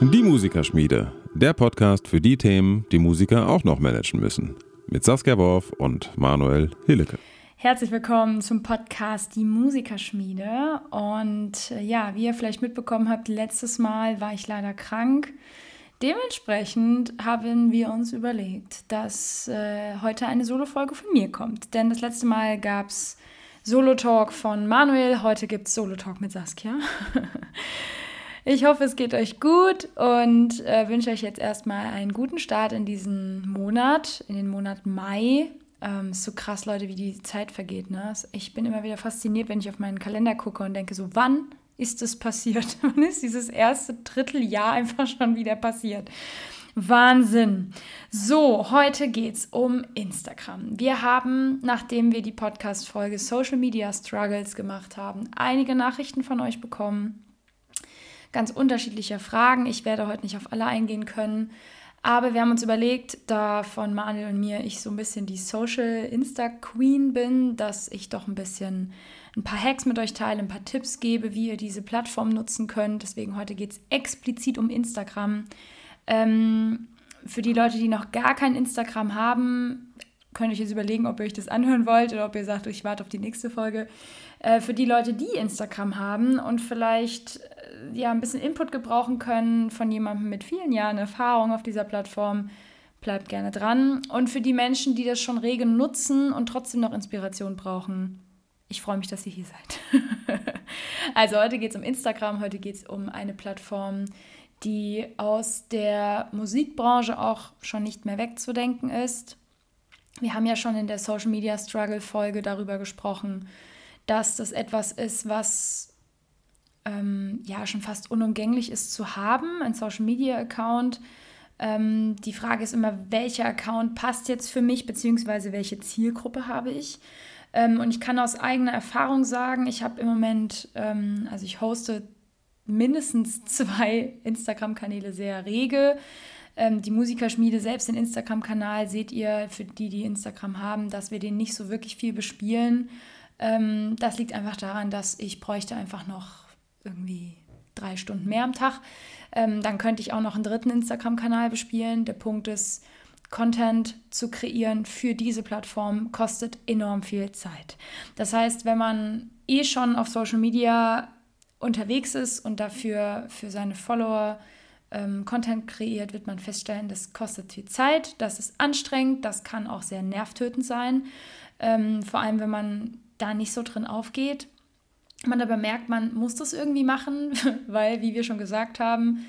Die Musikerschmiede, der Podcast für die Themen, die Musiker auch noch managen müssen. Mit Saskia Worf und Manuel Hillecke. Herzlich willkommen zum Podcast Die Musikerschmiede. Und äh, ja, wie ihr vielleicht mitbekommen habt, letztes Mal war ich leider krank. Dementsprechend haben wir uns überlegt, dass äh, heute eine Solo-Folge von mir kommt. Denn das letzte Mal gab es Solo-Talk von Manuel, heute gibt es Solo-Talk mit Saskia. ich hoffe, es geht euch gut und äh, wünsche euch jetzt erstmal einen guten Start in diesen Monat, in den Monat Mai. Ähm, ist so krass, Leute, wie die Zeit vergeht. Ne? Ich bin immer wieder fasziniert, wenn ich auf meinen Kalender gucke und denke so, wann ist es passiert? Wann ist dieses erste Dritteljahr einfach schon wieder passiert? Wahnsinn. So, heute geht es um Instagram. Wir haben, nachdem wir die Podcast-Folge Social Media Struggles gemacht haben, einige Nachrichten von euch bekommen. Ganz unterschiedliche Fragen. Ich werde heute nicht auf alle eingehen können. Aber wir haben uns überlegt, da von Manuel und mir ich so ein bisschen die Social Insta Queen bin, dass ich doch ein bisschen ein paar Hacks mit euch teile, ein paar Tipps gebe, wie ihr diese Plattform nutzen könnt. Deswegen heute geht es explizit um Instagram. Ähm, für die Leute, die noch gar kein Instagram haben, könnt ihr euch jetzt überlegen, ob ihr euch das anhören wollt oder ob ihr sagt, ich warte auf die nächste Folge. Äh, für die Leute, die Instagram haben und vielleicht äh, ja ein bisschen Input gebrauchen können von jemandem mit vielen Jahren Erfahrung auf dieser Plattform, bleibt gerne dran. Und für die Menschen, die das schon rege nutzen und trotzdem noch Inspiration brauchen, ich freue mich, dass ihr hier seid. also heute geht es um Instagram, heute geht es um eine Plattform, die aus der Musikbranche auch schon nicht mehr wegzudenken ist. Wir haben ja schon in der Social Media Struggle Folge darüber gesprochen, dass das etwas ist, was ähm, ja schon fast unumgänglich ist zu haben, ein Social Media Account. Ähm, die Frage ist immer, welcher Account passt jetzt für mich, beziehungsweise welche Zielgruppe habe ich. Ähm, und ich kann aus eigener Erfahrung sagen, ich habe im Moment, ähm, also ich hoste mindestens zwei Instagram-Kanäle sehr rege. Ähm, die Musikerschmiede, selbst den Instagram-Kanal, seht ihr, für die, die Instagram haben, dass wir den nicht so wirklich viel bespielen. Ähm, das liegt einfach daran, dass ich bräuchte einfach noch irgendwie drei Stunden mehr am Tag. Ähm, dann könnte ich auch noch einen dritten Instagram-Kanal bespielen. Der Punkt ist, Content zu kreieren für diese Plattform kostet enorm viel Zeit. Das heißt, wenn man eh schon auf Social Media unterwegs ist und dafür für seine Follower ähm, Content kreiert, wird man feststellen, das kostet viel Zeit, das ist anstrengend, das kann auch sehr nervtötend sein. Ähm, vor allem, wenn man da nicht so drin aufgeht. Man aber merkt, man muss das irgendwie machen, weil, wie wir schon gesagt haben,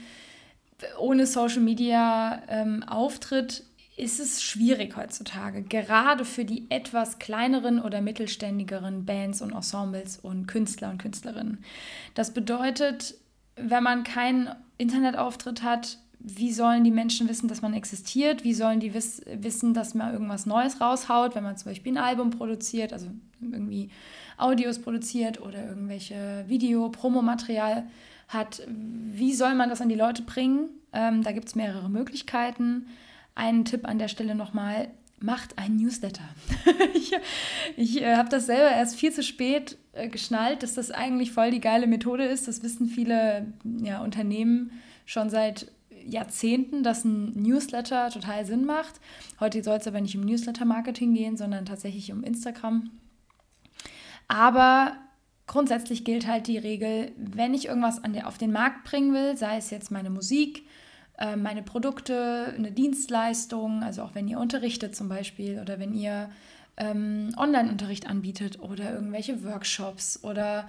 ohne Social Media ähm, Auftritt ist es schwierig heutzutage, gerade für die etwas kleineren oder mittelständigeren Bands und Ensembles und Künstler und Künstlerinnen. Das bedeutet, wenn man keinen Internetauftritt hat, wie sollen die Menschen wissen, dass man existiert? Wie sollen die wiss wissen, dass man irgendwas Neues raushaut, wenn man zum Beispiel ein Album produziert, also irgendwie Audios produziert oder irgendwelche Video-Promomaterial hat? Wie soll man das an die Leute bringen? Ähm, da gibt es mehrere Möglichkeiten. Einen Tipp an der Stelle nochmal, macht einen Newsletter. ich ich äh, habe das selber erst viel zu spät äh, geschnallt, dass das eigentlich voll die geile Methode ist. Das wissen viele ja, Unternehmen schon seit Jahrzehnten, dass ein Newsletter total Sinn macht. Heute soll es aber nicht um Newsletter-Marketing gehen, sondern tatsächlich um Instagram. Aber grundsätzlich gilt halt die Regel, wenn ich irgendwas an der, auf den Markt bringen will, sei es jetzt meine Musik, äh, meine Produkte, eine Dienstleistung, also auch wenn ihr unterrichtet zum Beispiel oder wenn ihr ähm, Online-Unterricht anbietet oder irgendwelche Workshops oder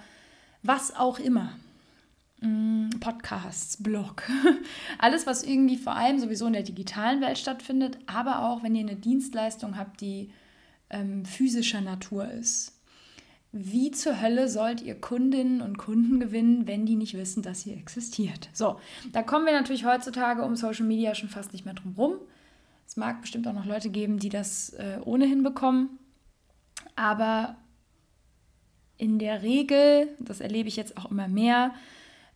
was auch immer. Mm, Podcasts, Blog, alles, was irgendwie vor allem sowieso in der digitalen Welt stattfindet, aber auch wenn ihr eine Dienstleistung habt, die ähm, physischer Natur ist wie zur Hölle sollt ihr Kundinnen und Kunden gewinnen, wenn die nicht wissen, dass ihr existiert? So, da kommen wir natürlich heutzutage um Social Media schon fast nicht mehr drum rum. Es mag bestimmt auch noch Leute geben, die das äh, ohnehin bekommen. Aber in der Regel, das erlebe ich jetzt auch immer mehr,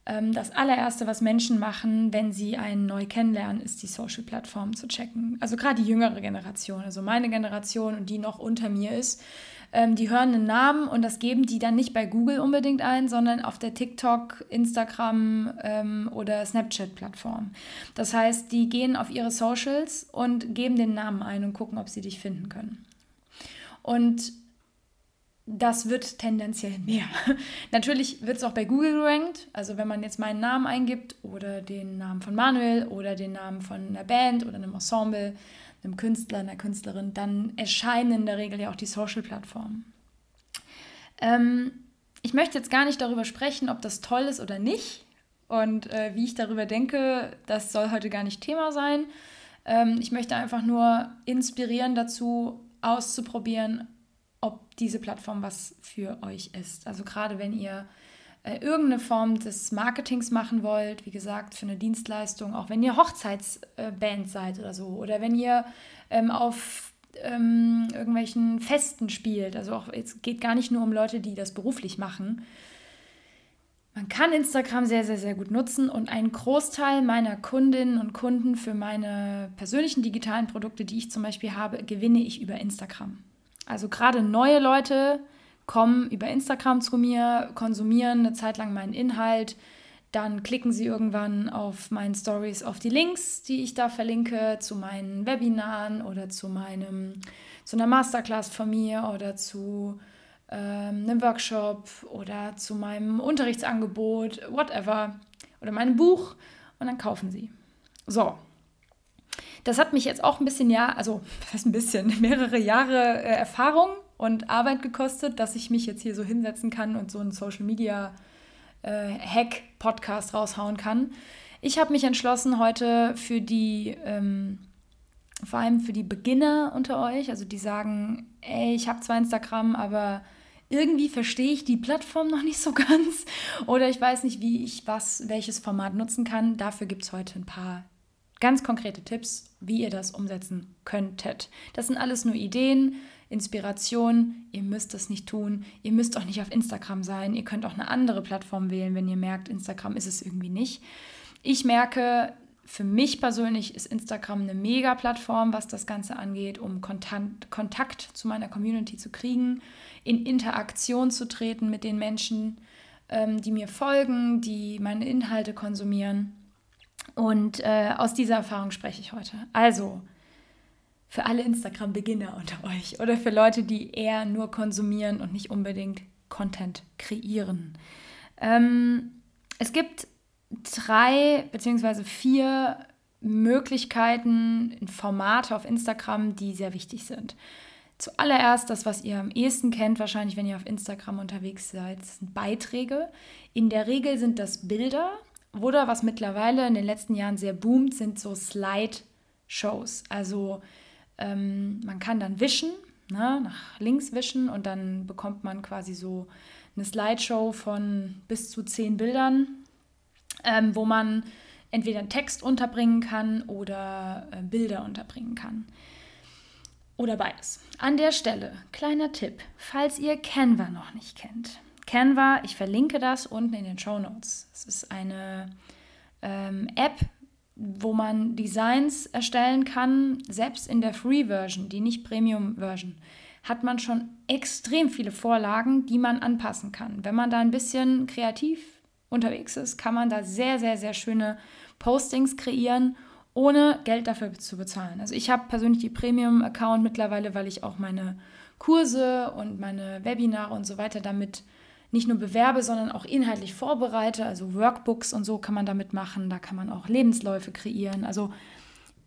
ähm, das allererste, was Menschen machen, wenn sie einen neu kennenlernen, ist die Social-Plattform zu checken. Also gerade die jüngere Generation, also meine Generation und die noch unter mir ist, ähm, die hören einen Namen und das geben die dann nicht bei Google unbedingt ein, sondern auf der TikTok, Instagram ähm, oder Snapchat-Plattform. Das heißt, die gehen auf ihre Socials und geben den Namen ein und gucken, ob sie dich finden können. Und das wird tendenziell mehr. Natürlich wird es auch bei Google gerankt. Also wenn man jetzt meinen Namen eingibt oder den Namen von Manuel oder den Namen von einer Band oder einem Ensemble, einem Künstler, einer Künstlerin, dann erscheinen in der Regel ja auch die Social-Plattformen. Ähm, ich möchte jetzt gar nicht darüber sprechen, ob das toll ist oder nicht. Und äh, wie ich darüber denke, das soll heute gar nicht Thema sein. Ähm, ich möchte einfach nur inspirieren dazu, auszuprobieren, ob diese Plattform was für euch ist. Also gerade wenn ihr äh, irgendeine Form des Marketings machen wollt, wie gesagt, für eine Dienstleistung, auch wenn ihr Hochzeitsband seid oder so, oder wenn ihr ähm, auf ähm, irgendwelchen Festen spielt. Also auch es geht gar nicht nur um Leute, die das beruflich machen. Man kann Instagram sehr, sehr, sehr gut nutzen und einen Großteil meiner Kundinnen und Kunden für meine persönlichen digitalen Produkte, die ich zum Beispiel habe, gewinne ich über Instagram. Also gerade neue Leute kommen über Instagram zu mir, konsumieren eine Zeit lang meinen Inhalt, dann klicken sie irgendwann auf meinen Stories auf die Links, die ich da verlinke, zu meinen Webinaren oder zu meinem, zu einer Masterclass von mir oder zu ähm, einem Workshop oder zu meinem Unterrichtsangebot, whatever, oder meinem Buch. Und dann kaufen sie. So, das hat mich jetzt auch ein bisschen, ja, also fast ein bisschen, mehrere Jahre äh, Erfahrung und Arbeit gekostet, dass ich mich jetzt hier so hinsetzen kann und so einen Social Media äh, Hack Podcast raushauen kann. Ich habe mich entschlossen heute für die, ähm, vor allem für die Beginner unter euch, also die sagen, ey, ich habe zwar Instagram, aber irgendwie verstehe ich die Plattform noch nicht so ganz oder ich weiß nicht, wie ich was, welches Format nutzen kann. Dafür gibt es heute ein paar ganz konkrete Tipps, wie ihr das umsetzen könntet. Das sind alles nur Ideen, Inspiration. Ihr müsst das nicht tun. Ihr müsst auch nicht auf Instagram sein. Ihr könnt auch eine andere Plattform wählen, wenn ihr merkt, Instagram ist es irgendwie nicht. Ich merke, für mich persönlich ist Instagram eine Mega-Plattform, was das Ganze angeht, um Kontakt, Kontakt zu meiner Community zu kriegen, in Interaktion zu treten mit den Menschen, ähm, die mir folgen, die meine Inhalte konsumieren. Und äh, aus dieser Erfahrung spreche ich heute. Also, für alle Instagram-Beginner unter euch oder für Leute, die eher nur konsumieren und nicht unbedingt Content kreieren. Ähm, es gibt drei beziehungsweise vier Möglichkeiten, Formate auf Instagram, die sehr wichtig sind. Zuallererst das, was ihr am ehesten kennt, wahrscheinlich, wenn ihr auf Instagram unterwegs seid, sind Beiträge. In der Regel sind das Bilder oder was mittlerweile in den letzten Jahren sehr boomt, sind so Slide-Shows. Also ähm, man kann dann wischen, ne, nach links wischen und dann bekommt man quasi so eine Slideshow von bis zu zehn Bildern, ähm, wo man entweder einen Text unterbringen kann oder äh, Bilder unterbringen kann. Oder beides. An der Stelle, kleiner Tipp, falls ihr Canva noch nicht kennt. Canva, ich verlinke das unten in den Show Notes. Es ist eine ähm, App, wo man Designs erstellen kann, selbst in der Free-Version, die nicht Premium-Version, hat man schon extrem viele Vorlagen, die man anpassen kann. Wenn man da ein bisschen kreativ unterwegs ist, kann man da sehr, sehr, sehr schöne Postings kreieren, ohne Geld dafür zu bezahlen. Also ich habe persönlich die Premium-Account mittlerweile, weil ich auch meine Kurse und meine Webinare und so weiter damit nicht nur bewerbe, sondern auch inhaltlich vorbereite. Also Workbooks und so kann man damit machen. Da kann man auch Lebensläufe kreieren. Also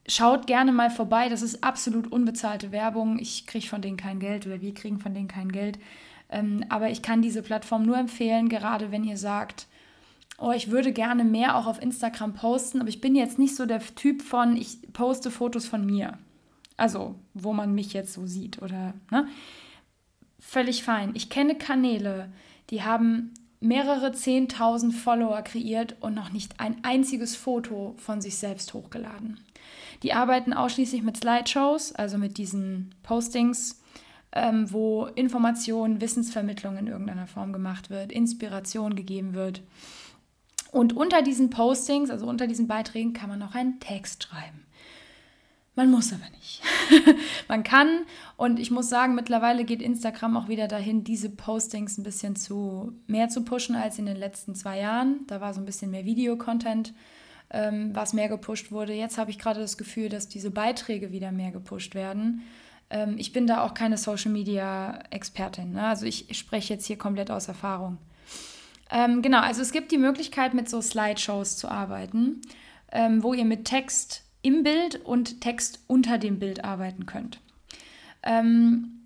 schaut gerne mal vorbei. Das ist absolut unbezahlte Werbung. Ich kriege von denen kein Geld oder wir kriegen von denen kein Geld. Ähm, aber ich kann diese Plattform nur empfehlen, gerade wenn ihr sagt, oh, ich würde gerne mehr auch auf Instagram posten, aber ich bin jetzt nicht so der Typ von, ich poste Fotos von mir. Also, wo man mich jetzt so sieht oder, ne? Völlig fein. Ich kenne Kanäle, die haben mehrere Zehntausend Follower kreiert und noch nicht ein einziges Foto von sich selbst hochgeladen. Die arbeiten ausschließlich mit Slideshows, also mit diesen Postings, ähm, wo Information, Wissensvermittlung in irgendeiner Form gemacht wird, Inspiration gegeben wird. Und unter diesen Postings, also unter diesen Beiträgen, kann man auch einen Text schreiben. Man muss aber nicht. man kann und ich muss sagen, mittlerweile geht Instagram auch wieder dahin, diese Postings ein bisschen zu mehr zu pushen als in den letzten zwei Jahren. Da war so ein bisschen mehr Videocontent, ähm, was mehr gepusht wurde. Jetzt habe ich gerade das Gefühl, dass diese Beiträge wieder mehr gepusht werden. Ähm, ich bin da auch keine Social Media Expertin. Ne? Also ich spreche jetzt hier komplett aus Erfahrung. Ähm, genau, also es gibt die Möglichkeit, mit so Slideshows zu arbeiten, ähm, wo ihr mit Text im Bild und Text unter dem Bild arbeiten könnt. Ähm,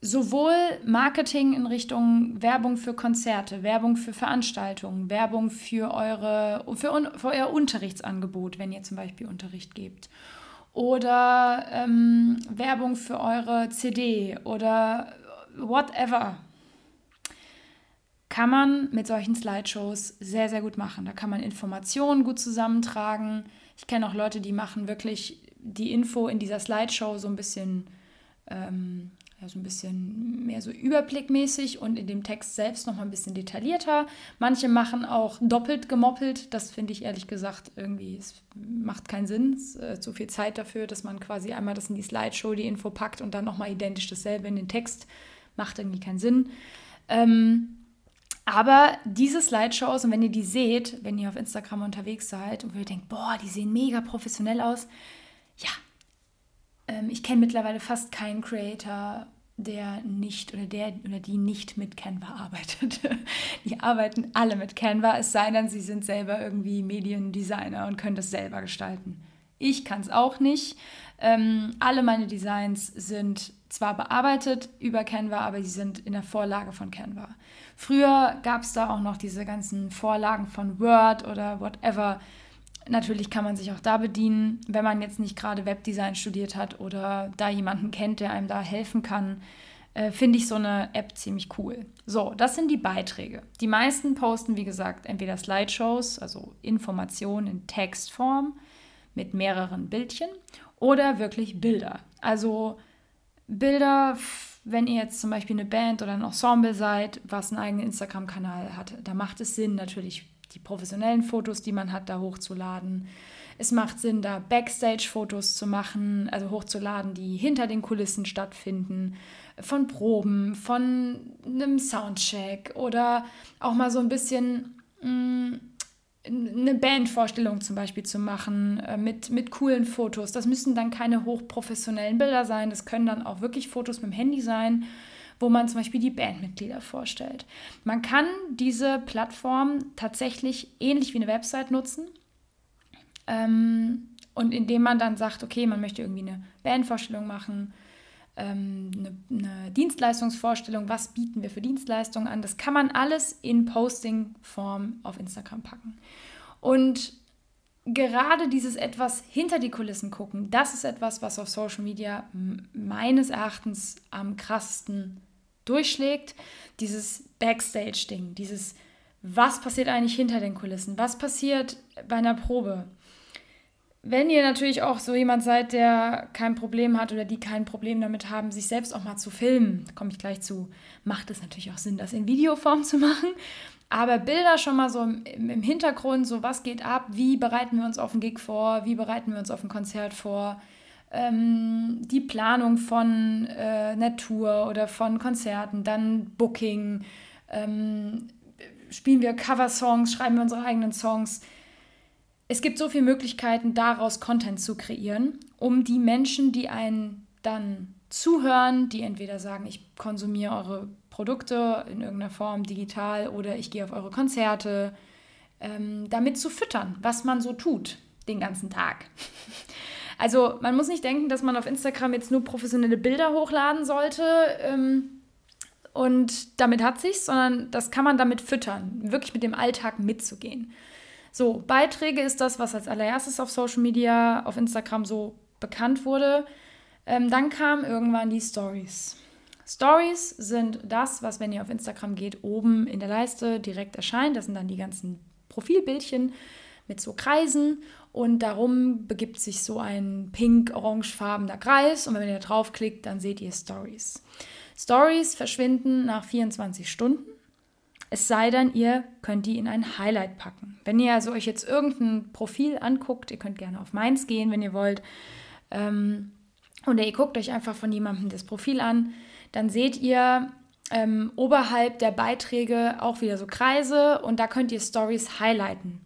sowohl Marketing in Richtung Werbung für Konzerte, Werbung für Veranstaltungen, Werbung für, eure, für, für euer Unterrichtsangebot, wenn ihr zum Beispiel Unterricht gebt. Oder ähm, Werbung für eure CD oder whatever. Kann man mit solchen Slideshows sehr, sehr gut machen. Da kann man Informationen gut zusammentragen ich kenne auch Leute, die machen wirklich die Info in dieser Slideshow so ein bisschen, ähm, ja, so ein bisschen mehr so überblickmäßig und in dem Text selbst noch mal ein bisschen detaillierter. Manche machen auch doppelt gemoppelt. Das finde ich ehrlich gesagt irgendwie, es macht keinen Sinn. Es ist äh, zu viel Zeit dafür, dass man quasi einmal das in die Slideshow, die Info packt und dann noch mal identisch dasselbe in den Text. Macht irgendwie keinen Sinn. Ähm, aber diese Slideshows, und wenn ihr die seht, wenn ihr auf Instagram unterwegs seid und ihr denkt, boah, die sehen mega professionell aus, ja, ähm, ich kenne mittlerweile fast keinen Creator, der nicht oder der oder die nicht mit Canva arbeitet. die arbeiten alle mit Canva, es sei denn, sie sind selber irgendwie Mediendesigner und können das selber gestalten. Ich kann es auch nicht. Ähm, alle meine Designs sind zwar bearbeitet über Canva, aber sie sind in der Vorlage von Canva. Früher gab es da auch noch diese ganzen Vorlagen von Word oder whatever. Natürlich kann man sich auch da bedienen, wenn man jetzt nicht gerade Webdesign studiert hat oder da jemanden kennt, der einem da helfen kann. Äh, Finde ich so eine App ziemlich cool. So, das sind die Beiträge. Die meisten posten, wie gesagt, entweder Slideshows, also Informationen in Textform mit mehreren Bildchen oder wirklich Bilder. Also Bilder wenn ihr jetzt zum Beispiel eine Band oder ein Ensemble seid, was einen eigenen Instagram-Kanal hat, da macht es Sinn, natürlich die professionellen Fotos, die man hat, da hochzuladen. Es macht Sinn, da Backstage-Fotos zu machen, also hochzuladen, die hinter den Kulissen stattfinden, von Proben, von einem Soundcheck oder auch mal so ein bisschen mh, mm, eine Bandvorstellung zum Beispiel zu machen äh, mit, mit coolen Fotos. Das müssen dann keine hochprofessionellen Bilder sein. Das können dann auch wirklich Fotos mit dem Handy sein, wo man zum Beispiel die Bandmitglieder vorstellt. Man kann diese Plattform tatsächlich ähnlich wie eine Website nutzen. Ähm, und indem man dann sagt, okay, man möchte irgendwie eine Bandvorstellung machen, ähm, eine, eine, Dienstleistungsvorstellung, was bieten wir für Dienstleistungen an. Das kann man alles in Posting-Form auf Instagram packen. Und gerade dieses etwas hinter die Kulissen gucken, das ist etwas, was auf Social Media meines Erachtens am krassesten durchschlägt. Dieses Backstage-Ding, dieses, was passiert eigentlich hinter den Kulissen? Was passiert bei einer Probe? Wenn ihr natürlich auch so jemand seid, der kein Problem hat oder die kein Problem damit haben, sich selbst auch mal zu filmen, komme ich gleich zu, macht es natürlich auch Sinn, das in Videoform zu machen. Aber Bilder schon mal so im, im Hintergrund, so was geht ab, wie bereiten wir uns auf ein Gig vor, wie bereiten wir uns auf ein Konzert vor, ähm, die Planung von äh, einer oder von Konzerten, dann Booking, ähm, spielen wir Cover-Songs, schreiben wir unsere eigenen Songs es gibt so viele Möglichkeiten, daraus Content zu kreieren, um die Menschen, die einen dann zuhören, die entweder sagen, ich konsumiere eure Produkte in irgendeiner Form digital oder ich gehe auf eure Konzerte, ähm, damit zu füttern, was man so tut den ganzen Tag. Also man muss nicht denken, dass man auf Instagram jetzt nur professionelle Bilder hochladen sollte ähm, und damit hat sich's, sondern das kann man damit füttern, wirklich mit dem Alltag mitzugehen. So, Beiträge ist das, was als allererstes auf Social Media, auf Instagram so bekannt wurde. Ähm, dann kamen irgendwann die Stories. Stories sind das, was, wenn ihr auf Instagram geht, oben in der Leiste direkt erscheint. Das sind dann die ganzen Profilbildchen mit so Kreisen und darum begibt sich so ein pink-orangefarbener Kreis und wenn ihr draufklickt, dann seht ihr Stories. Stories verschwinden nach 24 Stunden Es sei denn, ihr könnt die in ein Highlight packen. Wenn ihr also euch jetzt irgendein Profil anguckt, ihr könnt gerne auf meins gehen, wenn ihr wollt, ähm, oder ihr guckt euch einfach von jemandem das Profil an, dann seht ihr ähm, oberhalb der Beiträge auch wieder so Kreise und da könnt ihr Stories highlighten.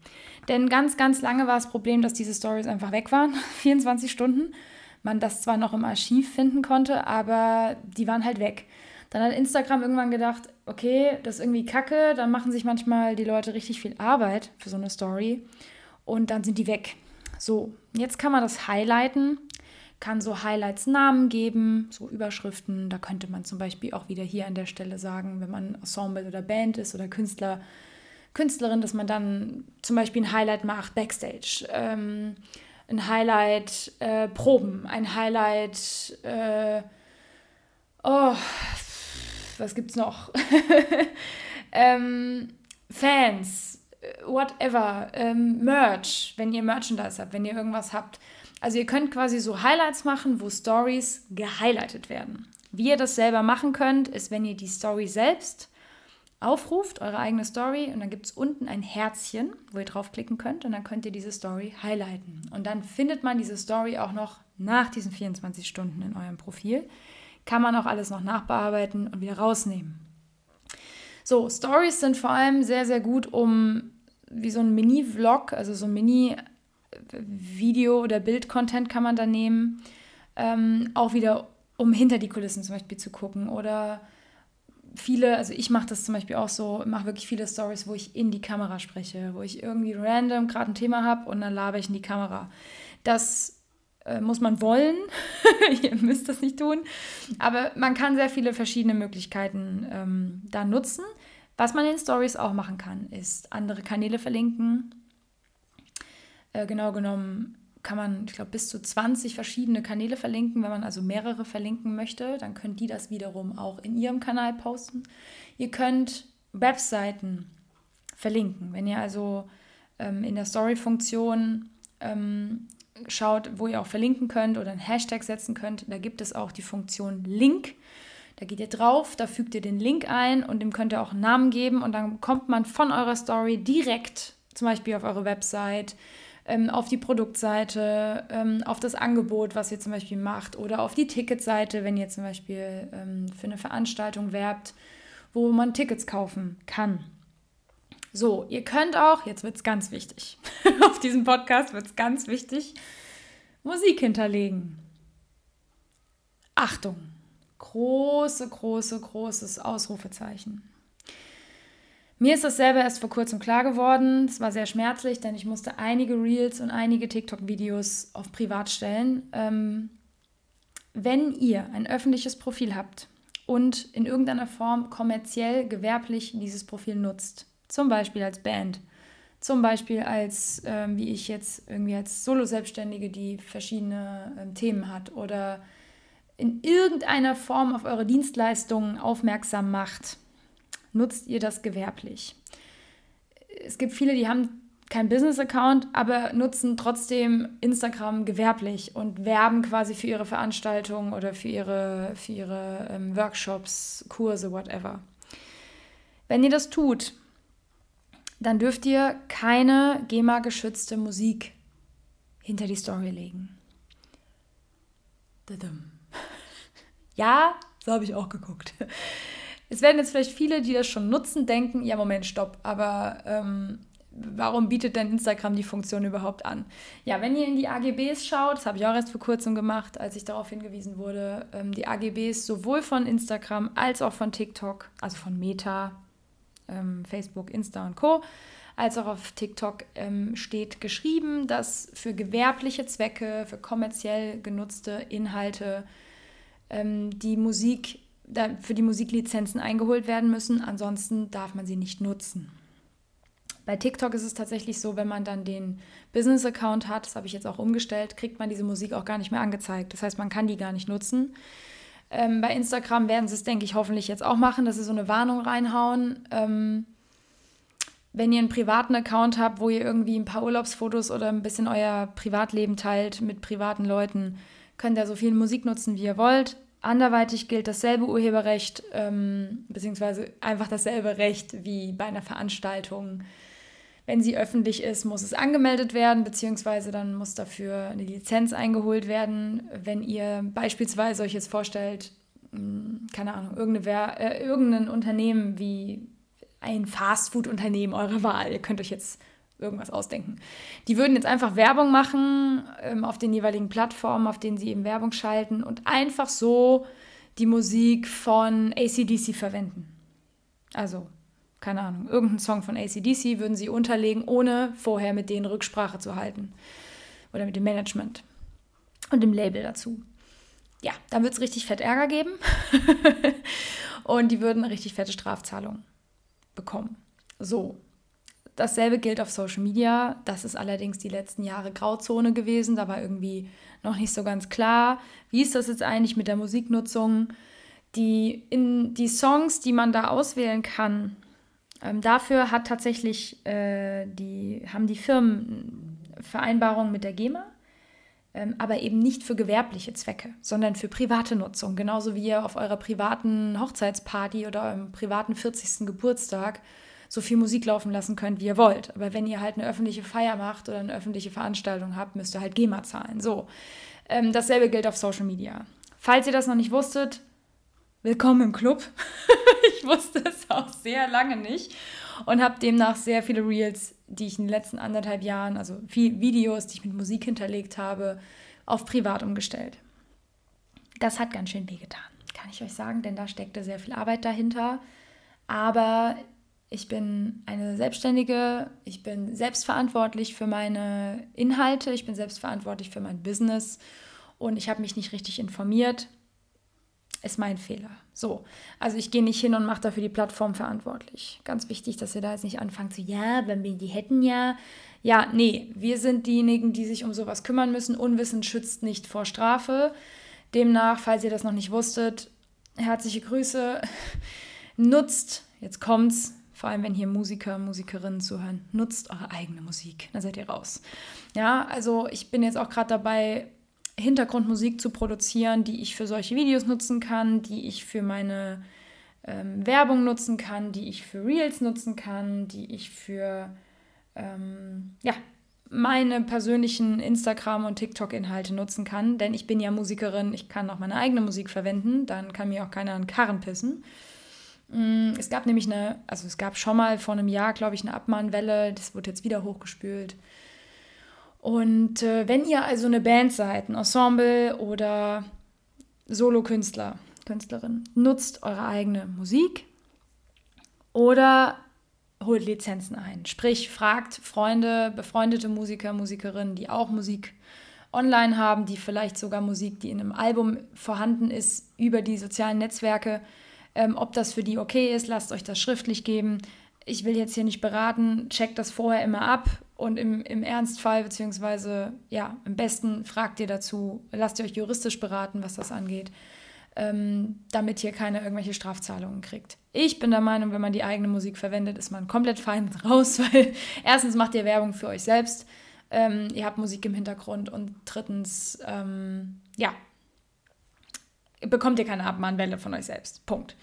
Denn ganz, ganz lange war das Problem, dass diese Stories einfach weg waren, 24 Stunden. Man das zwar noch im Archiv finden konnte, aber die waren halt weg. Dann hat Instagram irgendwann gedacht, okay, das ist irgendwie kacke, dann machen sich manchmal die Leute richtig viel Arbeit für so eine Story und dann sind die weg. So, jetzt kann man das highlighten kann so Highlights Namen geben, so Überschriften. Da könnte man zum Beispiel auch wieder hier an der Stelle sagen, wenn man Ensemble oder Band ist oder Künstler, Künstlerin, dass man dann zum Beispiel ein Highlight macht, Backstage. Ähm, ein Highlight äh, Proben, ein Highlight, äh, oh, was gibt's noch? ähm, Fans, whatever, ähm, Merch, wenn ihr Merchandise habt, wenn ihr irgendwas habt. Also ihr könnt quasi so Highlights machen, wo Stories gehighlightet werden. Wie ihr das selber machen könnt, ist, wenn ihr die Story selbst aufruft, eure eigene Story, und dann gibt es unten ein Herzchen, wo ihr draufklicken könnt, und dann könnt ihr diese Story highlighten. Und dann findet man diese Story auch noch nach diesen 24 Stunden in eurem Profil. Kann man auch alles noch nachbearbeiten und wieder rausnehmen. So, Stories sind vor allem sehr, sehr gut, um wie so ein Mini-Vlog, also so ein Mini- Video- oder Bild-Content kann man da nehmen. Ähm, auch wieder, um hinter die Kulissen zum Beispiel zu gucken. Oder viele, also ich mache das zum Beispiel auch so, mache wirklich viele Stories, wo ich in die Kamera spreche, wo ich irgendwie random gerade ein Thema habe und dann laber ich in die Kamera. Das äh, muss man wollen. Ihr müsst das nicht tun. Aber man kann sehr viele verschiedene Möglichkeiten ähm, da nutzen. Was man in Stories auch machen kann, ist andere Kanäle verlinken, äh, genau genommen kann man, ich glaube, bis zu 20 verschiedene Kanäle verlinken. Wenn man also mehrere verlinken möchte, dann können die das wiederum auch in ihrem Kanal posten. Ihr könnt Webseiten verlinken. Wenn ihr also ähm, in der Story-Funktion ähm, schaut, wo ihr auch verlinken könnt oder einen Hashtag setzen könnt, da gibt es auch die Funktion Link. Da geht ihr drauf, da fügt ihr den Link ein und dem könnt ihr auch einen Namen geben und dann kommt man von eurer Story direkt zum Beispiel auf eure Website, ähm, auf die Produktseite, ähm, auf das Angebot, was ihr zum Beispiel macht, oder auf die Ticketseite, wenn ihr zum Beispiel ähm, für eine Veranstaltung werbt, wo man Tickets kaufen kann. So, ihr könnt auch, jetzt wird es ganz wichtig, auf diesem Podcast wird es ganz wichtig, Musik hinterlegen. Achtung, große, große, großes Ausrufezeichen. Mir ist das selber erst vor kurzem klar geworden. Es war sehr schmerzlich, denn ich musste einige Reels und einige TikTok-Videos auf Privat stellen. Ähm, wenn ihr ein öffentliches Profil habt und in irgendeiner Form kommerziell, gewerblich dieses Profil nutzt, zum Beispiel als Band, zum Beispiel als, ähm, wie ich jetzt irgendwie als Solo-Selbstständige, die verschiedene ähm, Themen hat oder in irgendeiner Form auf eure Dienstleistungen aufmerksam macht, nutzt ihr das gewerblich. Es gibt viele, die haben keinen Business-Account, aber nutzen trotzdem Instagram gewerblich und werben quasi für ihre Veranstaltungen oder für ihre, für ihre ähm, Workshops, Kurse, whatever. Wenn ihr das tut, dann dürft ihr keine GEMA-geschützte Musik hinter die Story legen. Ja, so habe ich auch geguckt. Es werden jetzt vielleicht viele, die das schon nutzen, denken, ja, Moment, stopp, aber ähm, warum bietet denn Instagram die Funktion überhaupt an? Ja, wenn ihr in die AGBs schaut, das habe ich auch erst vor kurzem gemacht, als ich darauf hingewiesen wurde, ähm, die AGBs sowohl von Instagram als auch von TikTok, also von Meta, ähm, Facebook, Insta und Co., als auch auf TikTok ähm, steht geschrieben, dass für gewerbliche Zwecke, für kommerziell genutzte Inhalte ähm, die Musik für die Musiklizenzen eingeholt werden müssen, ansonsten darf man sie nicht nutzen. Bei TikTok ist es tatsächlich so, wenn man dann den Business-Account hat, das habe ich jetzt auch umgestellt, kriegt man diese Musik auch gar nicht mehr angezeigt. Das heißt, man kann die gar nicht nutzen. Ähm, bei Instagram werden sie es, denke ich, hoffentlich jetzt auch machen, dass sie so eine Warnung reinhauen. Ähm, wenn ihr einen privaten Account habt, wo ihr irgendwie ein paar Urlaubsfotos oder ein bisschen euer Privatleben teilt mit privaten Leuten, könnt ihr so viel Musik nutzen, wie ihr wollt Anderweitig gilt dasselbe Urheberrecht, ähm, beziehungsweise einfach dasselbe Recht wie bei einer Veranstaltung. Wenn sie öffentlich ist, muss es angemeldet werden, beziehungsweise dann muss dafür eine Lizenz eingeholt werden. Wenn ihr beispielsweise euch jetzt vorstellt, hm, keine Ahnung, irgendeine, äh, irgendein Unternehmen wie ein Fastfood-Unternehmen eurer Wahl, ihr könnt euch jetzt irgendwas ausdenken. Die würden jetzt einfach Werbung machen ähm, auf den jeweiligen Plattformen, auf denen sie eben Werbung schalten und einfach so die Musik von ACDC verwenden. Also, keine Ahnung, irgendeinen Song von ACDC würden sie unterlegen, ohne vorher mit denen Rücksprache zu halten. Oder mit dem Management und dem Label dazu. Ja, dann wird es richtig fett Ärger geben. und die würden richtig fette Strafzahlung bekommen. So, Dasselbe gilt auf Social Media. Das ist allerdings die letzten Jahre Grauzone gewesen. Da war irgendwie noch nicht so ganz klar, wie ist das jetzt eigentlich mit der Musiknutzung. Die, in, die Songs, die man da auswählen kann, ähm, dafür hat tatsächlich äh, die, haben die Firmen Vereinbarungen mit der GEMA, ähm, aber eben nicht für gewerbliche Zwecke, sondern für private Nutzung. Genauso wie ihr auf eurer privaten Hochzeitsparty oder eurem privaten 40. Geburtstag so viel Musik laufen lassen könnt, wie ihr wollt. Aber wenn ihr halt eine öffentliche Feier macht oder eine öffentliche Veranstaltung habt, müsst ihr halt GEMA zahlen. So. Ähm, dasselbe gilt auf Social Media. Falls ihr das noch nicht wusstet, willkommen im Club. ich wusste es auch sehr lange nicht und habe demnach sehr viele Reels, die ich in den letzten anderthalb Jahren, also viel Videos, die ich mit Musik hinterlegt habe, auf privat umgestellt. Das hat ganz schön wehgetan, kann ich euch sagen, denn da steckte sehr viel Arbeit dahinter. Aber ich bin eine Selbstständige, ich bin selbstverantwortlich für meine Inhalte, ich bin selbstverantwortlich für mein Business und ich habe mich nicht richtig informiert. Ist mein Fehler. So, also ich gehe nicht hin und mache dafür die Plattform verantwortlich. Ganz wichtig, dass ihr da jetzt nicht anfangt zu, ja, wenn wir die hätten ja. Ja, nee, wir sind diejenigen, die sich um sowas kümmern müssen. Unwissen schützt nicht vor Strafe. Demnach, falls ihr das noch nicht wusstet, herzliche Grüße. Nutzt, jetzt kommt's, vor allem wenn hier Musiker, Musikerinnen zuhören, nutzt eure eigene Musik, dann seid ihr raus. Ja, also ich bin jetzt auch gerade dabei, Hintergrundmusik zu produzieren, die ich für solche Videos nutzen kann, die ich für meine ähm, Werbung nutzen kann, die ich für Reels nutzen kann, die ich für ähm, ja, meine persönlichen Instagram- und TikTok-Inhalte nutzen kann. Denn ich bin ja Musikerin, ich kann auch meine eigene Musik verwenden, dann kann mir auch keiner an Karren pissen. Mm, es gab nämlich eine, also es gab schon mal vor einem Jahr, glaube ich, eine Abmahnwelle. Das wird jetzt wieder hochgespült. Und äh, wenn ihr also eine Band seid, ein Ensemble oder Solokünstler, Künstlerin, nutzt eure eigene Musik oder holt Lizenzen ein. Sprich, fragt Freunde, befreundete Musiker, Musikerinnen, die auch Musik online haben, die vielleicht sogar Musik, die in einem Album vorhanden ist, über die sozialen Netzwerke ähm, ob das für die okay ist, lasst euch das schriftlich geben. Ich will jetzt hier nicht beraten, checkt das vorher immer ab und im, im Ernstfall, beziehungsweise ja, im besten fragt ihr dazu, lasst ihr euch juristisch beraten, was das angeht, ähm, damit ihr keine irgendwelche Strafzahlungen kriegt. Ich bin der Meinung, wenn man die eigene Musik verwendet, ist man komplett fein raus, weil erstens macht ihr Werbung für euch selbst, ähm, ihr habt Musik im Hintergrund und drittens, ähm, ja, bekommt ihr keine Abmahnwelle von euch selbst. Punkt.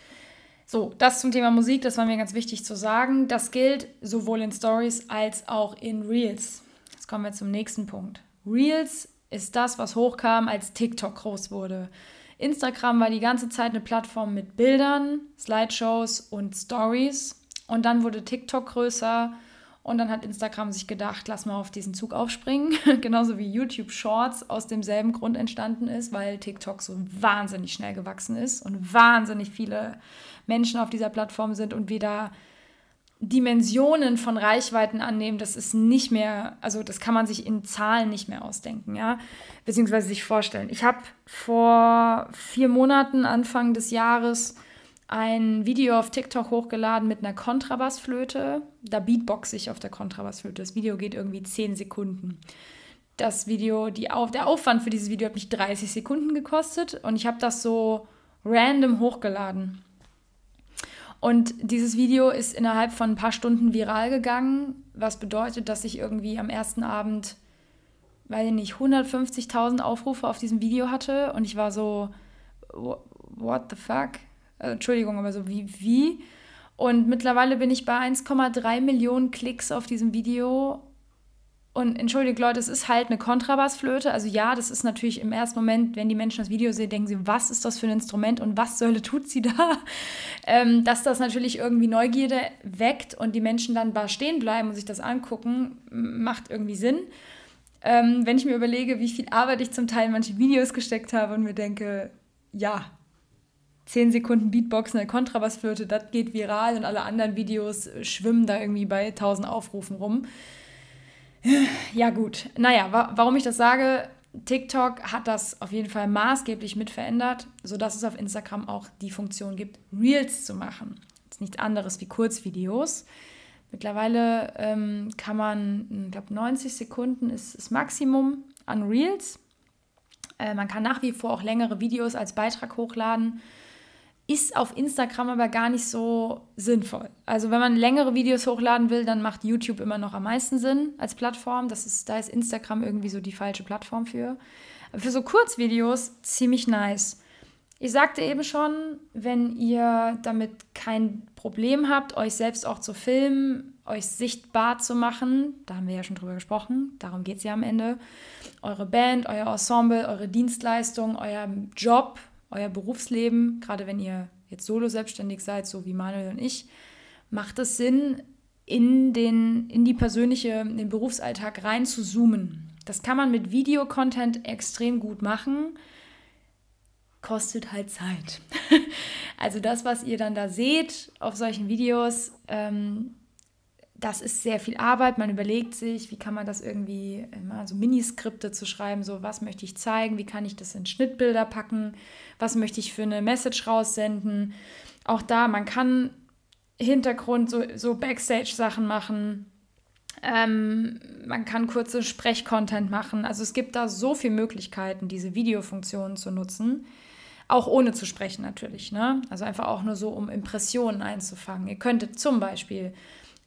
So, das zum Thema Musik, das war mir ganz wichtig zu sagen. Das gilt sowohl in Stories als auch in Reels. Jetzt kommen wir zum nächsten Punkt. Reels ist das, was hochkam, als TikTok groß wurde. Instagram war die ganze Zeit eine Plattform mit Bildern, Slideshows und Stories. Und dann wurde TikTok größer und dann hat Instagram sich gedacht, lass mal auf diesen Zug aufspringen. Genauso wie YouTube Shorts aus demselben Grund entstanden ist, weil TikTok so wahnsinnig schnell gewachsen ist und wahnsinnig viele Menschen auf dieser Plattform sind und wir da Dimensionen von Reichweiten annehmen, das ist nicht mehr, also das kann man sich in Zahlen nicht mehr ausdenken, ja, beziehungsweise sich vorstellen. Ich habe vor vier Monaten, Anfang des Jahres, ein Video auf TikTok hochgeladen mit einer Kontrabassflöte. Da beatbox ich auf der Kontrabassflöte. Das Video geht irgendwie 10 Sekunden. Das Video, die Auf der Aufwand für dieses Video hat mich 30 Sekunden gekostet und ich habe das so random hochgeladen. Und dieses Video ist innerhalb von ein paar Stunden viral gegangen, was bedeutet, dass ich irgendwie am ersten Abend, weiß ich nicht, 150.000 Aufrufe auf diesem Video hatte und ich war so, what the fuck? Äh, Entschuldigung, aber so wie, wie? Und mittlerweile bin ich bei 1,3 Millionen Klicks auf diesem Video. Und entschuldigt Leute, es ist halt eine Kontrabassflöte. Also ja, das ist natürlich im ersten Moment, wenn die Menschen das Video sehen, denken sie, was ist das für ein Instrument und was Sölle tut sie da? Ähm, dass das natürlich irgendwie Neugierde weckt und die Menschen dann bar stehen bleiben und sich das angucken, macht irgendwie Sinn. Ähm, wenn ich mir überlege, wie viel Arbeit ich zum Teil in manche Videos gesteckt habe und mir denke, ja, 10 Sekunden Beatboxen eine Kontrabassflöte, das geht viral und alle anderen Videos schwimmen da irgendwie bei 1000 Aufrufen rum. Ja gut, naja, wa warum ich das sage, TikTok hat das auf jeden Fall maßgeblich mit verändert, sodass es auf Instagram auch die Funktion gibt, Reels zu machen. Das ist nichts anderes wie Kurzvideos. Mittlerweile ähm, kann man, ich glaube, 90 Sekunden ist das Maximum an Reels. Äh, man kann nach wie vor auch längere Videos als Beitrag hochladen ist auf Instagram aber gar nicht so sinnvoll. Also wenn man längere Videos hochladen will, dann macht YouTube immer noch am meisten Sinn als Plattform. Das ist, da ist Instagram irgendwie so die falsche Plattform für. Aber für so Kurzvideos ziemlich nice. Ich sagte eben schon, wenn ihr damit kein Problem habt, euch selbst auch zu filmen, euch sichtbar zu machen, da haben wir ja schon drüber gesprochen, darum geht es ja am Ende, eure Band, euer Ensemble, eure Dienstleistung, euer Job, euer Berufsleben, gerade wenn ihr jetzt solo selbstständig seid, so wie Manuel und ich, macht es Sinn, in, den, in die persönliche, in den Berufsalltag rein zu zoomen. Das kann man mit Videocontent extrem gut machen, kostet halt Zeit. also das, was ihr dann da seht auf solchen Videos, ähm, das ist sehr viel Arbeit. Man überlegt sich, wie kann man das irgendwie, immer so Miniskripte zu schreiben, so was möchte ich zeigen, wie kann ich das in Schnittbilder packen, was möchte ich für eine Message raussenden. Auch da, man kann Hintergrund, so, so Backstage-Sachen machen. Ähm, man kann kurze Sprechcontent machen. Also es gibt da so viele Möglichkeiten, diese Videofunktionen zu nutzen. Auch ohne zu sprechen natürlich. Ne? Also einfach auch nur so, um Impressionen einzufangen. Ihr könntet zum Beispiel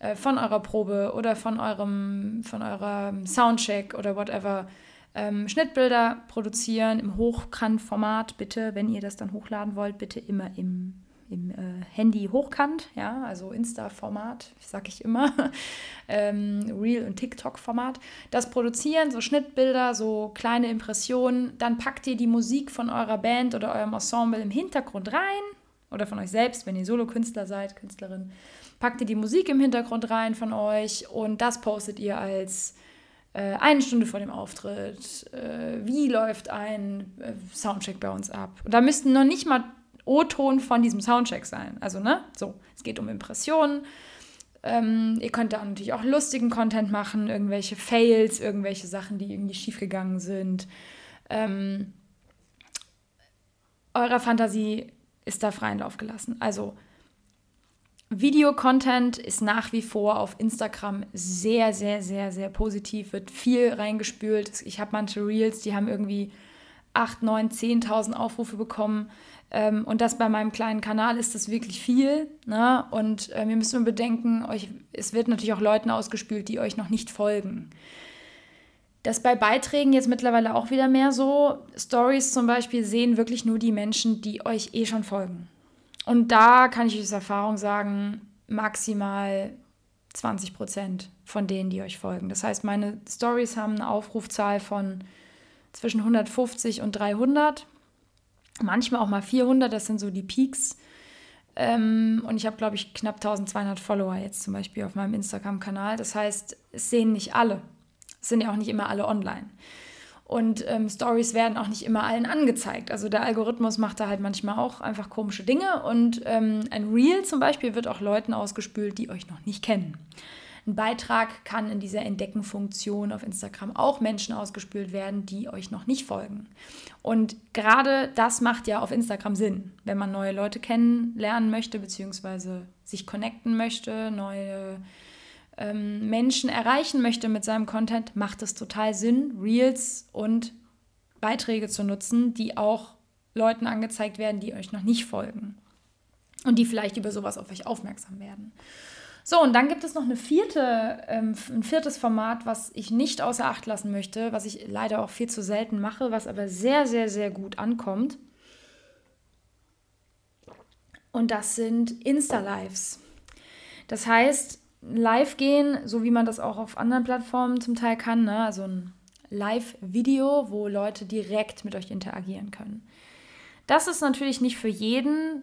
äh, von eurer Probe oder von eurem, von eurem Soundcheck oder whatever ähm, Schnittbilder produzieren im Hochkant-Format, bitte, wenn ihr das dann hochladen wollt, bitte immer im, im äh, Handy hochkant, ja, also Insta-Format, sag ich immer, ähm, Real- und TikTok-Format. Das produzieren, so Schnittbilder, so kleine Impressionen, dann packt ihr die Musik von eurer Band oder eurem Ensemble im Hintergrund rein oder von euch selbst, wenn ihr Solokünstler seid, Künstlerin packt ihr die Musik im Hintergrund rein von euch und das postet ihr als äh, eine Stunde vor dem Auftritt. Äh, wie läuft ein äh, Soundcheck bei uns ab? Und da müssten noch nicht mal O-Ton von diesem Soundcheck sein. Also, ne? So, es geht um Impressionen. Ähm, ihr könnt da natürlich auch lustigen Content machen, irgendwelche Fails, irgendwelche Sachen, die irgendwie schiefgegangen sind. Ähm, eurer Fantasie ist da freien Lauf gelassen. Also Videocontent ist nach wie vor auf Instagram sehr, sehr, sehr, sehr positiv, wird viel reingespült. Ich habe manche Reels, die haben irgendwie 8, 9, 10.000 Aufrufe bekommen. Ähm, und das bei meinem kleinen Kanal ist das wirklich viel. Ne? Und wir müssen bedenken, euch, es wird natürlich auch Leuten ausgespült, die euch noch nicht folgen. Das bei Beiträgen jetzt mittlerweile auch wieder mehr so. Stories zum Beispiel sehen wirklich nur die Menschen, die euch eh schon folgen. Und da kann ich aus Erfahrung sagen, maximal 20 Prozent von denen, die euch folgen. Das heißt, meine Stories haben eine Aufrufzahl von zwischen 150 und 300, manchmal auch mal 400, das sind so die Peaks. Ähm, und ich habe, glaube ich, knapp 1200 Follower jetzt zum Beispiel auf meinem Instagram-Kanal. Das heißt, es sehen nicht alle. Es sind ja auch nicht immer alle online. Und ähm, Stories werden auch nicht immer allen angezeigt. Also der Algorithmus macht da halt manchmal auch einfach komische Dinge. Und ähm, ein Reel zum Beispiel wird auch Leuten ausgespült, die euch noch nicht kennen. Ein Beitrag kann in dieser Entdecken-Funktion auf Instagram auch Menschen ausgespült werden, die euch noch nicht folgen. Und gerade das macht ja auf Instagram Sinn, wenn man neue Leute kennenlernen möchte, beziehungsweise sich connecten möchte, neue ähm, Menschen erreichen möchte mit seinem Content, macht es total Sinn, Reels und Beiträge zu nutzen, die auch Leuten angezeigt werden, die euch noch nicht folgen und die vielleicht über sowas auf euch aufmerksam werden. So, und dann gibt es noch eine vierte, ähm, ein viertes Format, was ich nicht außer Acht lassen möchte, was ich leider auch viel zu selten mache, was aber sehr, sehr, sehr gut ankommt. Und das sind Insta-Lives. Das heißt, live gehen, so wie man das auch auf anderen Plattformen zum Teil kann, ne? also ein Live-Video, wo Leute direkt mit euch interagieren können. Das ist natürlich nicht für jeden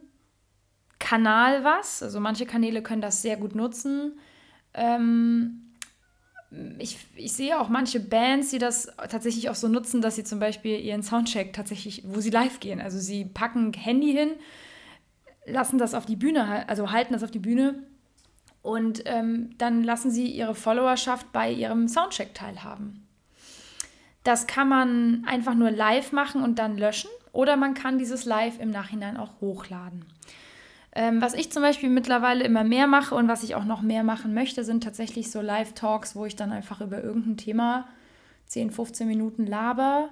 Kanal was. Also manche Kanäle können das sehr gut nutzen. Ähm, ich, ich sehe auch manche Bands, die das tatsächlich auch so nutzen, dass sie zum Beispiel ihren Soundcheck tatsächlich, wo sie live gehen. Also sie packen Handy hin, lassen das auf die Bühne, also halten das auf die Bühne und ähm, dann lassen sie ihre Followerschaft bei ihrem Soundcheck teilhaben. Das kann man einfach nur live machen und dann löschen oder man kann dieses Live im Nachhinein auch hochladen. Ähm, was ich zum Beispiel mittlerweile immer mehr mache und was ich auch noch mehr machen möchte, sind tatsächlich so Live-Talks, wo ich dann einfach über irgendein Thema 10, 15 Minuten laber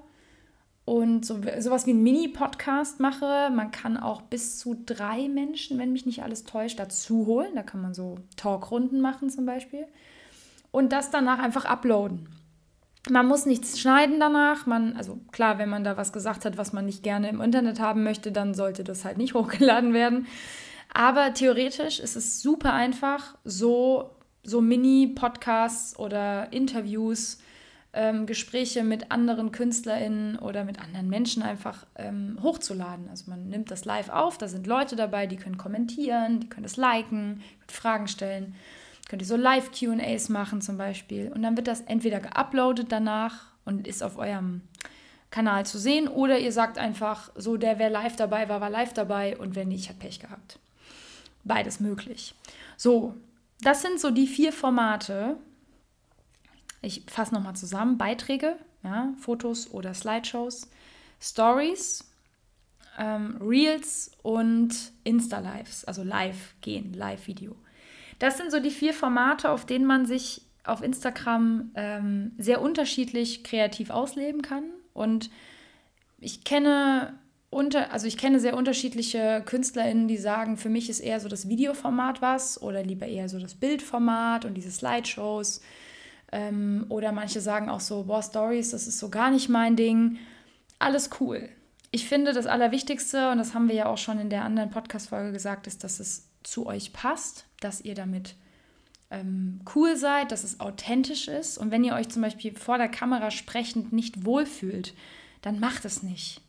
und so, sowas wie ein Mini-Podcast mache. Man kann auch bis zu drei Menschen, wenn mich nicht alles täuscht, dazu holen. Da kann man so Talkrunden machen zum Beispiel. Und das danach einfach uploaden. Man muss nichts schneiden danach. Man, also klar, wenn man da was gesagt hat, was man nicht gerne im Internet haben möchte, dann sollte das halt nicht hochgeladen werden. Aber theoretisch ist es super einfach, so, so Mini-Podcasts oder Interviews ähm, Gespräche mit anderen KünstlerInnen oder mit anderen Menschen einfach ähm, hochzuladen. Also man nimmt das live auf, da sind Leute dabei, die können kommentieren, die können es liken, Fragen stellen. Könnt ihr so Live-QAs machen zum Beispiel. Und dann wird das entweder geuploadet danach und ist auf eurem Kanal zu sehen oder ihr sagt einfach, so der, wer live dabei war, war live dabei und wer nicht, hat Pech gehabt. Beides möglich. So, das sind so die vier Formate, ich fasse nochmal zusammen. Beiträge, ja, Fotos oder Slideshows, Stories, ähm, Reels und Insta-Lives, also live gehen, Live-Video. Das sind so die vier Formate, auf denen man sich auf Instagram ähm, sehr unterschiedlich kreativ ausleben kann. Und ich kenne unter, also ich kenne sehr unterschiedliche KünstlerInnen, die sagen, für mich ist eher so das Videoformat was oder lieber eher so das Bildformat und diese Slideshows. Ähm, oder manche sagen auch so, boah, Stories, das ist so gar nicht mein Ding. Alles cool. Ich finde, das Allerwichtigste, und das haben wir ja auch schon in der anderen Podcast-Folge gesagt, ist, dass es zu euch passt, dass ihr damit ähm, cool seid, dass es authentisch ist. Und wenn ihr euch zum Beispiel vor der Kamera sprechend nicht wohlfühlt, dann macht es nicht.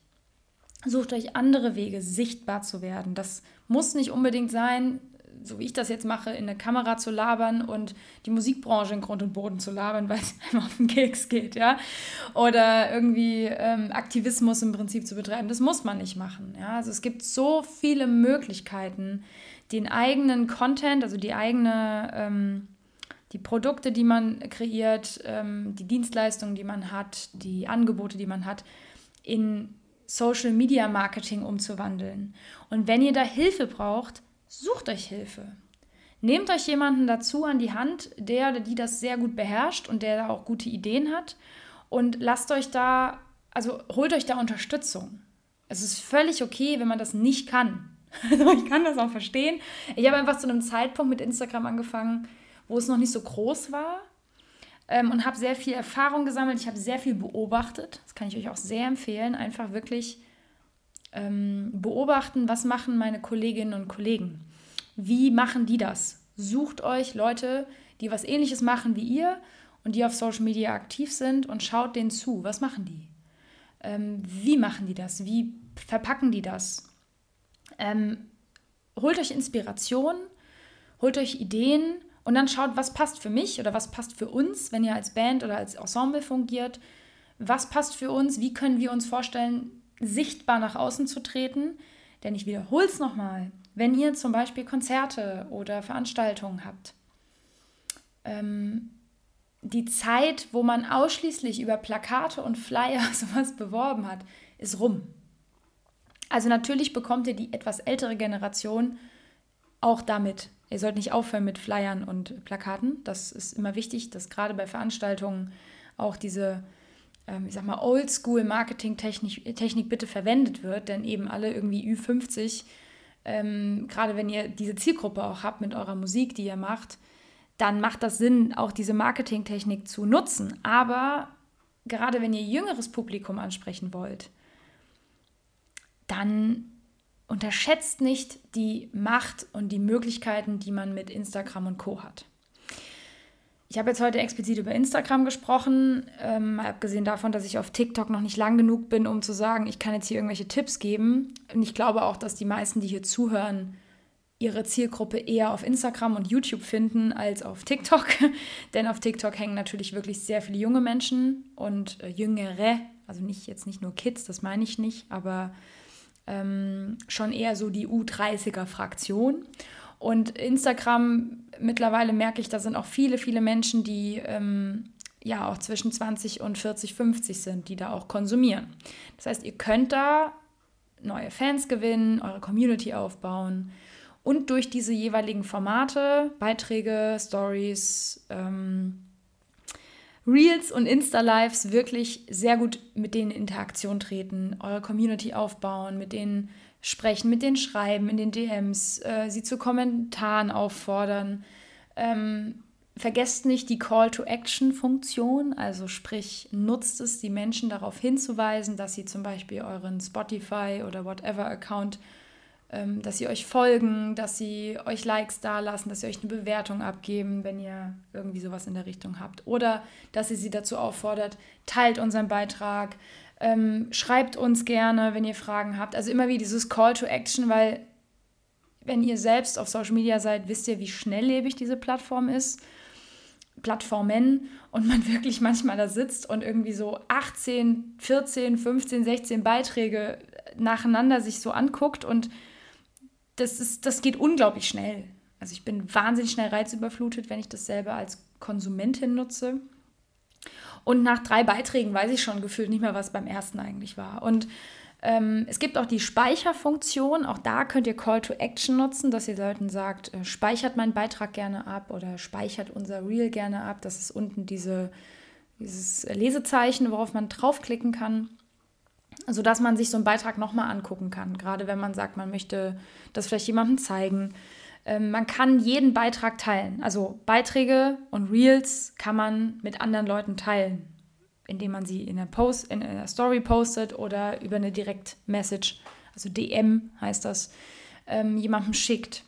Sucht euch andere Wege, sichtbar zu werden. Das muss nicht unbedingt sein, so wie ich das jetzt mache, in eine Kamera zu labern und die Musikbranche in Grund und Boden zu labern, weil es einfach auf den Keks geht, ja. Oder irgendwie ähm, Aktivismus im Prinzip zu betreiben. Das muss man nicht machen. Ja? Also es gibt so viele Möglichkeiten, den eigenen Content, also die eigene, ähm, die Produkte, die man kreiert, ähm, die Dienstleistungen, die man hat, die Angebote, die man hat, in Social Media Marketing umzuwandeln. Und wenn ihr da Hilfe braucht, sucht euch Hilfe. Nehmt euch jemanden dazu an die Hand, der oder die das sehr gut beherrscht und der da auch gute Ideen hat und lasst euch da, also holt euch da Unterstützung. Es ist völlig okay, wenn man das nicht kann. Also ich kann das auch verstehen. Ich habe einfach zu einem Zeitpunkt mit Instagram angefangen, wo es noch nicht so groß war ähm, und habe sehr viel Erfahrung gesammelt. Ich habe sehr viel beobachtet. Das kann ich euch auch sehr empfehlen. Einfach wirklich ähm, beobachten, was machen meine Kolleginnen und Kollegen. Wie machen die das? Sucht euch Leute, die was ähnliches machen wie ihr und die auf Social Media aktiv sind und schaut denen zu. Was machen die? Ähm, wie machen die das? Wie verpacken die das? Ähm, holt euch Inspiration, holt euch Ideen und dann schaut, was passt für mich oder was passt für uns, wenn ihr als Band oder als Ensemble fungiert. Was passt für uns? Wie können wir uns vorstellen, sichtbar nach außen zu treten. Denn ich wiederhole es nochmal, wenn ihr zum Beispiel Konzerte oder Veranstaltungen habt, ähm, die Zeit, wo man ausschließlich über Plakate und Flyer sowas beworben hat, ist rum. Also natürlich bekommt ihr die etwas ältere Generation auch damit. Ihr sollt nicht aufhören mit Flyern und Plakaten. Das ist immer wichtig, dass gerade bei Veranstaltungen auch diese ich sag mal, Oldschool-Marketing-Technik bitte verwendet wird, denn eben alle irgendwie Ü50, ähm, gerade wenn ihr diese Zielgruppe auch habt mit eurer Musik, die ihr macht, dann macht das Sinn, auch diese Marketingtechnik zu nutzen. Aber gerade wenn ihr jüngeres Publikum ansprechen wollt, dann unterschätzt nicht die Macht und die Möglichkeiten, die man mit Instagram und Co hat. Ich habe jetzt heute explizit über Instagram gesprochen, ähm, abgesehen davon, dass ich auf TikTok noch nicht lang genug bin, um zu sagen, ich kann jetzt hier irgendwelche Tipps geben. Und ich glaube auch, dass die meisten, die hier zuhören, ihre Zielgruppe eher auf Instagram und YouTube finden als auf TikTok. Denn auf TikTok hängen natürlich wirklich sehr viele junge Menschen und äh, jüngere, also nicht jetzt nicht nur Kids, das meine ich nicht, aber ähm, schon eher so die U30er-Fraktion. Und Instagram, mittlerweile merke ich, da sind auch viele, viele Menschen, die ähm, ja auch zwischen 20 und 40, 50 sind, die da auch konsumieren. Das heißt, ihr könnt da neue Fans gewinnen, eure Community aufbauen und durch diese jeweiligen Formate, Beiträge, Stories, ähm, Reels und Insta-Lives wirklich sehr gut mit denen in Interaktion treten, eure Community aufbauen, mit denen sprechen, mit denen schreiben, in den DMs, äh, sie zu Kommentaren auffordern. Ähm, vergesst nicht die Call-to-Action-Funktion, also sprich, nutzt es, die Menschen darauf hinzuweisen, dass sie zum Beispiel euren Spotify oder whatever-Account, ähm, dass sie euch folgen, dass sie euch Likes dalassen, dass sie euch eine Bewertung abgeben, wenn ihr irgendwie sowas in der Richtung habt. Oder dass ihr sie dazu auffordert, teilt unseren Beitrag, ähm, schreibt uns gerne, wenn ihr Fragen habt. Also immer wie dieses Call to Action, weil wenn ihr selbst auf Social Media seid, wisst ihr, wie schnelllebig diese Plattform ist. Plattformen und man wirklich manchmal da sitzt und irgendwie so 18, 14, 15, 16 Beiträge nacheinander sich so anguckt und das, ist, das geht unglaublich schnell. Also ich bin wahnsinnig schnell reizüberflutet, wenn ich das selber als Konsumentin nutze. Und nach drei Beiträgen weiß ich schon gefühlt nicht mehr, was beim ersten eigentlich war. Und ähm, es gibt auch die Speicherfunktion. Auch da könnt ihr Call to Action nutzen, dass ihr Leuten sagt, äh, speichert meinen Beitrag gerne ab oder speichert unser Reel gerne ab. Das ist unten diese, dieses Lesezeichen, worauf man draufklicken kann sodass man sich so einen Beitrag nochmal angucken kann. Gerade wenn man sagt, man möchte das vielleicht jemandem zeigen ähm, man kann jeden Beitrag teilen. Also Beiträge und Reels kann man mit anderen Leuten teilen, indem man sie in der, Post, in der Story postet oder über eine Direct-Message, also DM heißt das, ähm, jemandem schickt.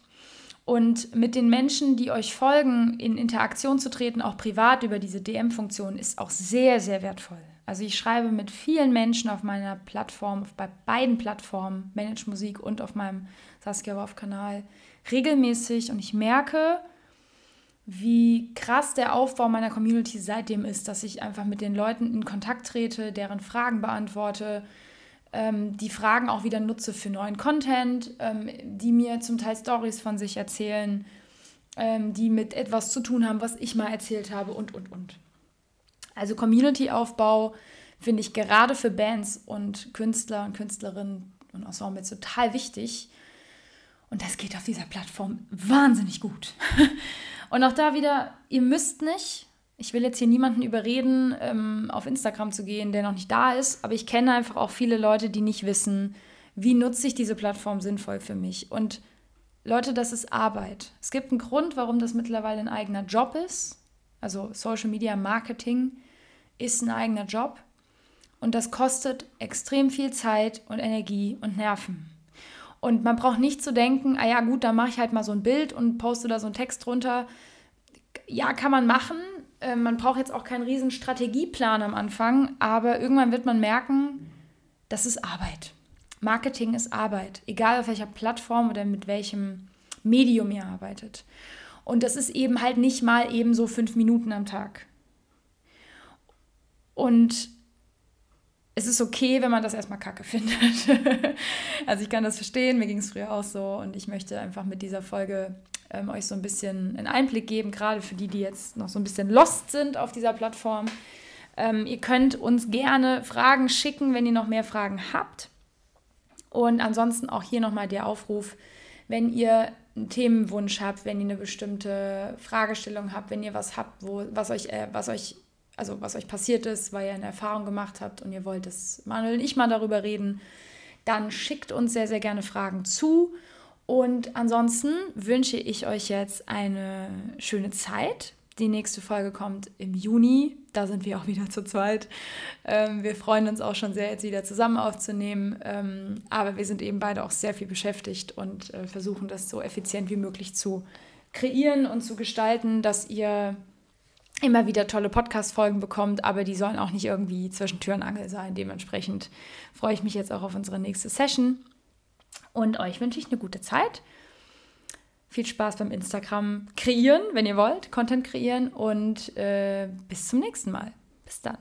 Und mit den Menschen, die euch folgen, in Interaktion zu treten, auch privat über diese DM-Funktion, ist auch sehr, sehr wertvoll. Also ich schreibe mit vielen Menschen auf meiner Plattform, bei beiden Plattformen, Manage Musik und auf meinem Saskia Wolf-Kanal, regelmäßig und ich merke, wie krass der Aufbau meiner Community seitdem ist, dass ich einfach mit den Leuten in Kontakt trete, deren Fragen beantworte, ähm, die Fragen auch wieder nutze für neuen Content, ähm, die mir zum Teil Stories von sich erzählen, ähm, die mit etwas zu tun haben, was ich mal erzählt habe und, und, und. Also Community-Aufbau finde ich gerade für Bands und Künstler und Künstlerinnen und Ensembles total wichtig, und das geht auf dieser Plattform wahnsinnig gut. Und auch da wieder, ihr müsst nicht, ich will jetzt hier niemanden überreden, ähm, auf Instagram zu gehen, der noch nicht da ist, aber ich kenne einfach auch viele Leute, die nicht wissen, wie nutze ich diese Plattform sinnvoll für mich. Und Leute, das ist Arbeit. Es gibt einen Grund, warum das mittlerweile ein eigener Job ist. Also Social Media Marketing ist ein eigener Job. Und das kostet extrem viel Zeit und Energie und Nerven. Und man braucht nicht zu denken, ah ja gut, dann mache ich halt mal so ein Bild und poste da so einen Text drunter. Ja, kann man machen. Äh, man braucht jetzt auch keinen riesen Strategieplan am Anfang, aber irgendwann wird man merken, das ist Arbeit. Marketing ist Arbeit, egal auf welcher Plattform oder mit welchem Medium ihr arbeitet. Und das ist eben halt nicht mal eben so fünf Minuten am Tag. Und es ist okay, wenn man das erstmal kacke findet. also ich kann das verstehen, mir ging es früher auch so und ich möchte einfach mit dieser Folge ähm, euch so ein bisschen einen Einblick geben, gerade für die, die jetzt noch so ein bisschen lost sind auf dieser Plattform. Ähm, ihr könnt uns gerne Fragen schicken, wenn ihr noch mehr Fragen habt. Und ansonsten auch hier nochmal der Aufruf, wenn ihr einen Themenwunsch habt, wenn ihr eine bestimmte Fragestellung habt, wenn ihr was habt, wo, was, euch, äh, was euch also was euch passiert ist, weil ihr eine Erfahrung gemacht habt und ihr wollt, dass Manuel und ich mal darüber reden, dann schickt uns sehr, sehr gerne Fragen zu. Und ansonsten wünsche ich euch jetzt eine schöne Zeit. Die nächste Folge kommt im Juni. Da sind wir auch wieder zu zweit. Ähm, wir freuen uns auch schon sehr, jetzt wieder zusammen aufzunehmen. Ähm, aber wir sind eben beide auch sehr viel beschäftigt und äh, versuchen das so effizient wie möglich zu kreieren und zu gestalten, dass ihr immer wieder tolle Podcast-Folgen bekommt, aber die sollen auch nicht irgendwie zwischen Tür und Angel sein. Dementsprechend freue ich mich jetzt auch auf unsere nächste Session und euch wünsche ich eine gute Zeit. Viel Spaß beim Instagram kreieren, wenn ihr wollt, Content kreieren und äh, bis zum nächsten Mal. Bis dann.